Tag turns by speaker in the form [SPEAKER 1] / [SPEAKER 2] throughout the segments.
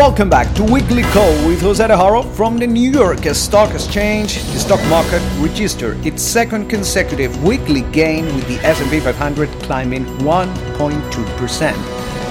[SPEAKER 1] Welcome back to Weekly Call with Jose Haro from the New York Stock Exchange. The stock market registered its second consecutive weekly gain with the S&P 500 climbing 1.2%.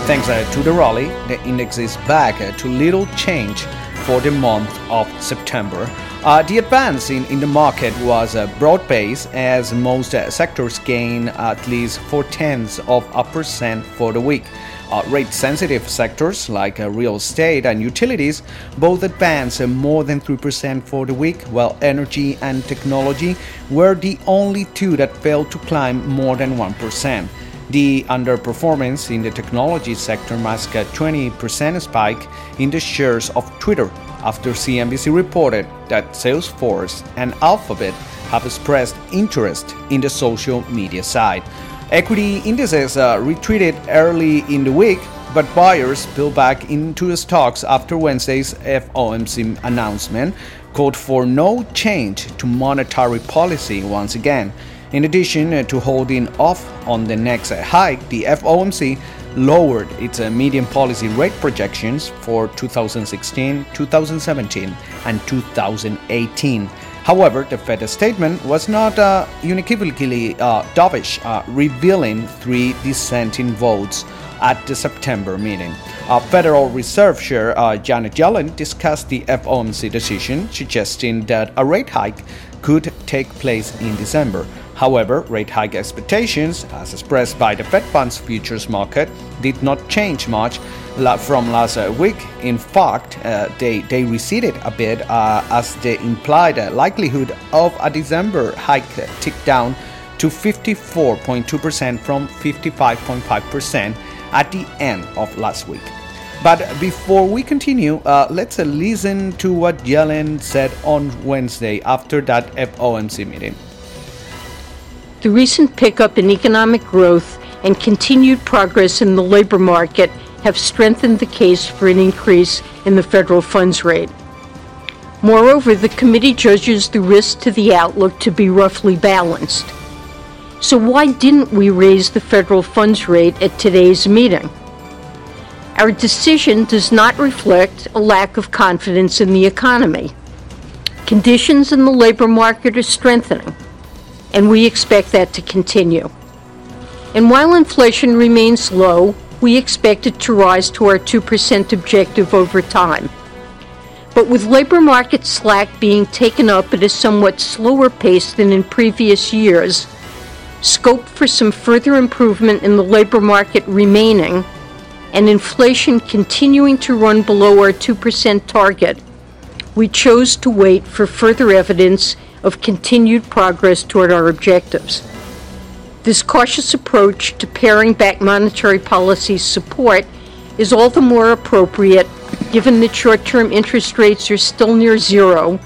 [SPEAKER 1] Thanks uh, to the rally, the index is back uh, to little change for the month of September. Uh, the advance in, in the market was uh, broad-based as most uh, sectors gained at least four tenths of a percent for the week. Uh, rate-sensitive sectors like uh, real estate and utilities both advanced uh, more than 3% for the week, while energy and technology were the only two that failed to climb more than 1%. The underperformance in the technology sector masked a 20% spike in the shares of Twitter after CNBC reported that Salesforce and Alphabet have expressed interest in the social media side. Equity indices uh, retreated early in the week, but buyers pulled back into stocks after Wednesday's FOMC announcement called for no change to monetary policy once again. In addition uh, to holding off on the next hike, the FOMC lowered its uh, median policy rate projections for 2016, 2017, and 2018. However, the Fed statement was not uh, unequivocally uh, dovish, uh, revealing three dissenting votes at the September meeting. Uh, Federal Reserve Chair uh, Janet Yellen discussed the FOMC decision, suggesting that a rate hike could take place in December. However, rate hike expectations, as expressed by the Fed funds futures market, did not change much from last uh, week. In fact, uh, they, they receded a bit uh, as the implied likelihood of a December hike ticked down to 54.2% from 55.5% at the end of last week. But before we continue, uh, let's uh, listen to what Yellen said on Wednesday after that FOMC meeting.
[SPEAKER 2] The recent pickup in economic growth and continued progress in the labor market have strengthened the case for an increase in the federal funds rate. Moreover, the committee judges the risk to the outlook to be roughly balanced. So, why didn't we raise the federal funds rate at today's meeting? Our decision does not reflect a lack of confidence in the economy. Conditions in the labor market are strengthening, and we expect that to continue. And while inflation remains low, we expect it to rise to our 2% objective over time. But with labor market slack being taken up at a somewhat slower pace than in previous years, scope for some further improvement in the labor market remaining, and inflation continuing to run below our 2% target, we chose to wait for further evidence of continued progress toward our objectives. This cautious approach to paring back monetary policy support is all the more appropriate given that short term interest rates are still near zero,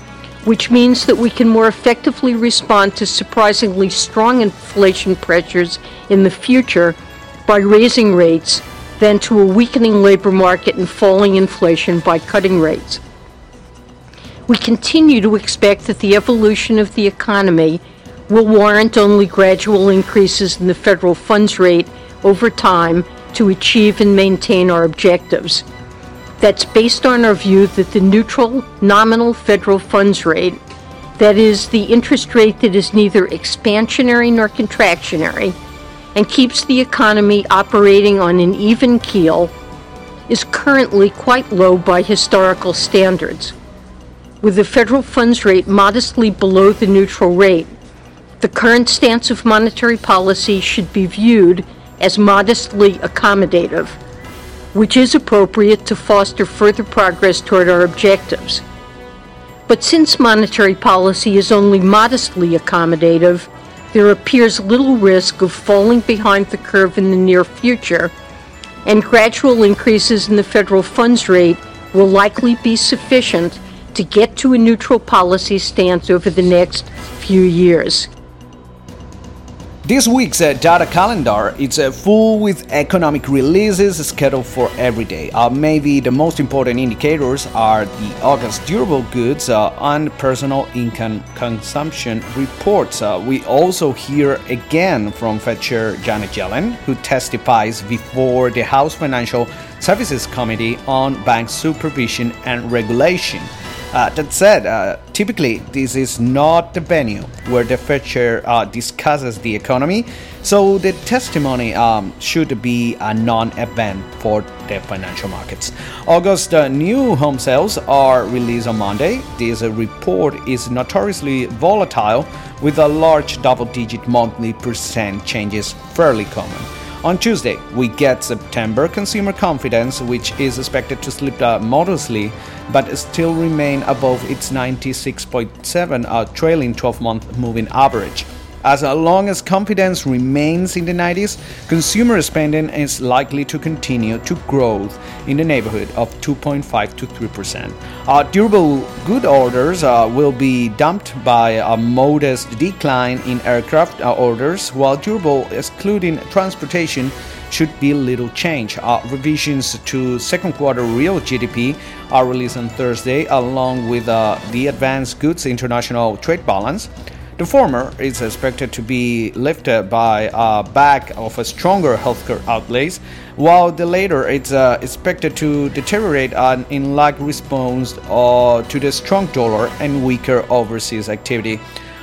[SPEAKER 2] which means that we can more effectively respond to surprisingly strong inflation pressures in the future by raising rates than to a weakening labor market and falling inflation by cutting rates. We continue to expect that the evolution of the economy will warrant only gradual increases in the federal funds rate over time to achieve and maintain our objectives. That's based on our view that the neutral nominal federal funds rate, that is, the interest rate that is neither expansionary nor contractionary, and keeps the economy operating on an even keel, is currently quite low by historical standards. With the federal funds rate modestly below the neutral rate, the current stance of monetary policy should be viewed as modestly accommodative, which is appropriate to foster further progress toward our objectives. But since monetary policy is only modestly accommodative, there appears little risk of falling behind the curve in the near future, and gradual increases in the federal funds rate will likely be sufficient to get to a neutral policy stance over the next few years.
[SPEAKER 1] This week's uh, data calendar is uh, full with economic releases scheduled for every day. Uh, maybe the most important indicators are the August durable goods uh, and personal income consumption reports. Uh, we also hear again from Fed Chair Janet Yellen, who testifies before the House Financial Services Committee on Bank Supervision and Regulation. Uh, that said, uh, typically this is not the venue where the chair uh, discusses the economy, so the testimony um, should be a non-event for the financial markets. August uh, new home sales are released on Monday. This uh, report is notoriously volatile, with a large double-digit monthly percent changes fairly common. On Tuesday, we get September consumer confidence, which is expected to slip modestly but still remain above its 96.7 uh, trailing 12 month moving average. As long as confidence remains in the 90s, consumer spending is likely to continue to grow in the neighborhood of 2.5 to 3%. Uh, durable good orders uh, will be dumped by a modest decline in aircraft uh, orders, while durable, excluding transportation, should be little change. Uh, revisions to second quarter real GDP are released on Thursday, along with uh, the advanced goods international trade balance. The former is expected to be lifted by a back of a stronger healthcare outlays, while the latter is uh, expected to deteriorate an in lag response uh, to the strong dollar and weaker overseas activity.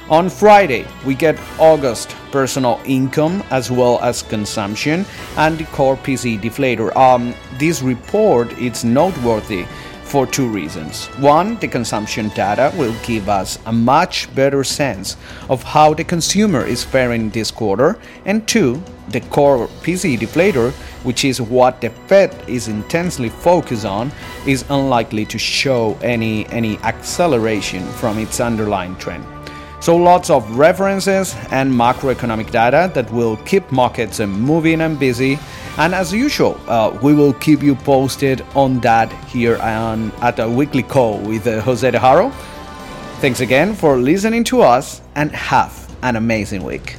[SPEAKER 1] On Friday, we get August personal income as well as consumption and the core PCE deflator. Um, this report is noteworthy for two reasons. One, the consumption data will give us a much better sense of how the consumer is faring this quarter, and two, the core PCE deflator, which is what the Fed is intensely focused on, is unlikely to show any any acceleration from its underlying trend. So lots of references and macroeconomic data that will keep markets moving and busy and as usual, uh, we will keep you posted on that here on, at a weekly call with uh, Jose De Haro. Thanks again for listening to us and have an amazing week.